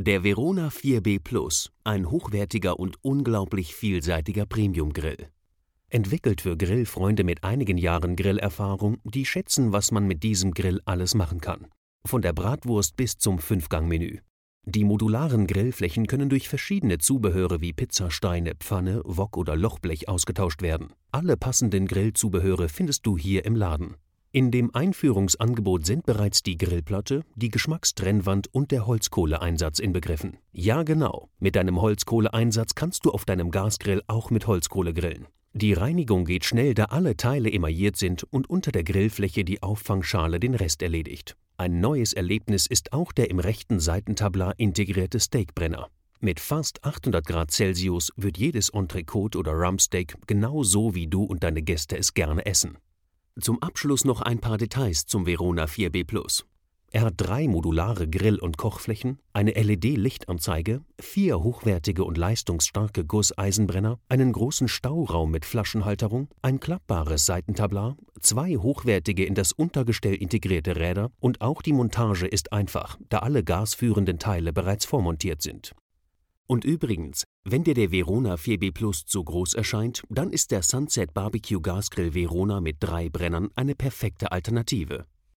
Der Verona 4B Plus, ein hochwertiger und unglaublich vielseitiger Premium-Grill. Entwickelt für Grillfreunde mit einigen Jahren Grillerfahrung, die schätzen, was man mit diesem Grill alles machen kann. Von der Bratwurst bis zum Fünfgangmenü. Die modularen Grillflächen können durch verschiedene Zubehöre wie Pizzasteine, Pfanne, Wok oder Lochblech ausgetauscht werden. Alle passenden Grillzubehöre findest du hier im Laden. In dem Einführungsangebot sind bereits die Grillplatte, die Geschmackstrennwand und der Holzkohleeinsatz inbegriffen. Ja genau, mit deinem Holzkohleeinsatz kannst du auf deinem Gasgrill auch mit Holzkohle grillen. Die Reinigung geht schnell, da alle Teile emailliert sind und unter der Grillfläche die Auffangschale den Rest erledigt. Ein neues Erlebnis ist auch der im rechten Seitentablar integrierte Steakbrenner. Mit fast 800 Grad Celsius wird jedes Entrecote oder Rumpsteak genau so, wie du und deine Gäste es gerne essen. Zum Abschluss noch ein paar Details zum Verona 4B Plus. Er hat drei modulare Grill- und Kochflächen, eine LED-Lichtanzeige, vier hochwertige und leistungsstarke Gusseisenbrenner, einen großen Stauraum mit Flaschenhalterung, ein klappbares Seitentablar, zwei hochwertige in das Untergestell integrierte Räder und auch die Montage ist einfach, da alle gasführenden Teile bereits vormontiert sind. Und übrigens, wenn dir der Verona 4B Plus zu groß erscheint, dann ist der Sunset Barbecue Gasgrill Verona mit drei Brennern eine perfekte Alternative.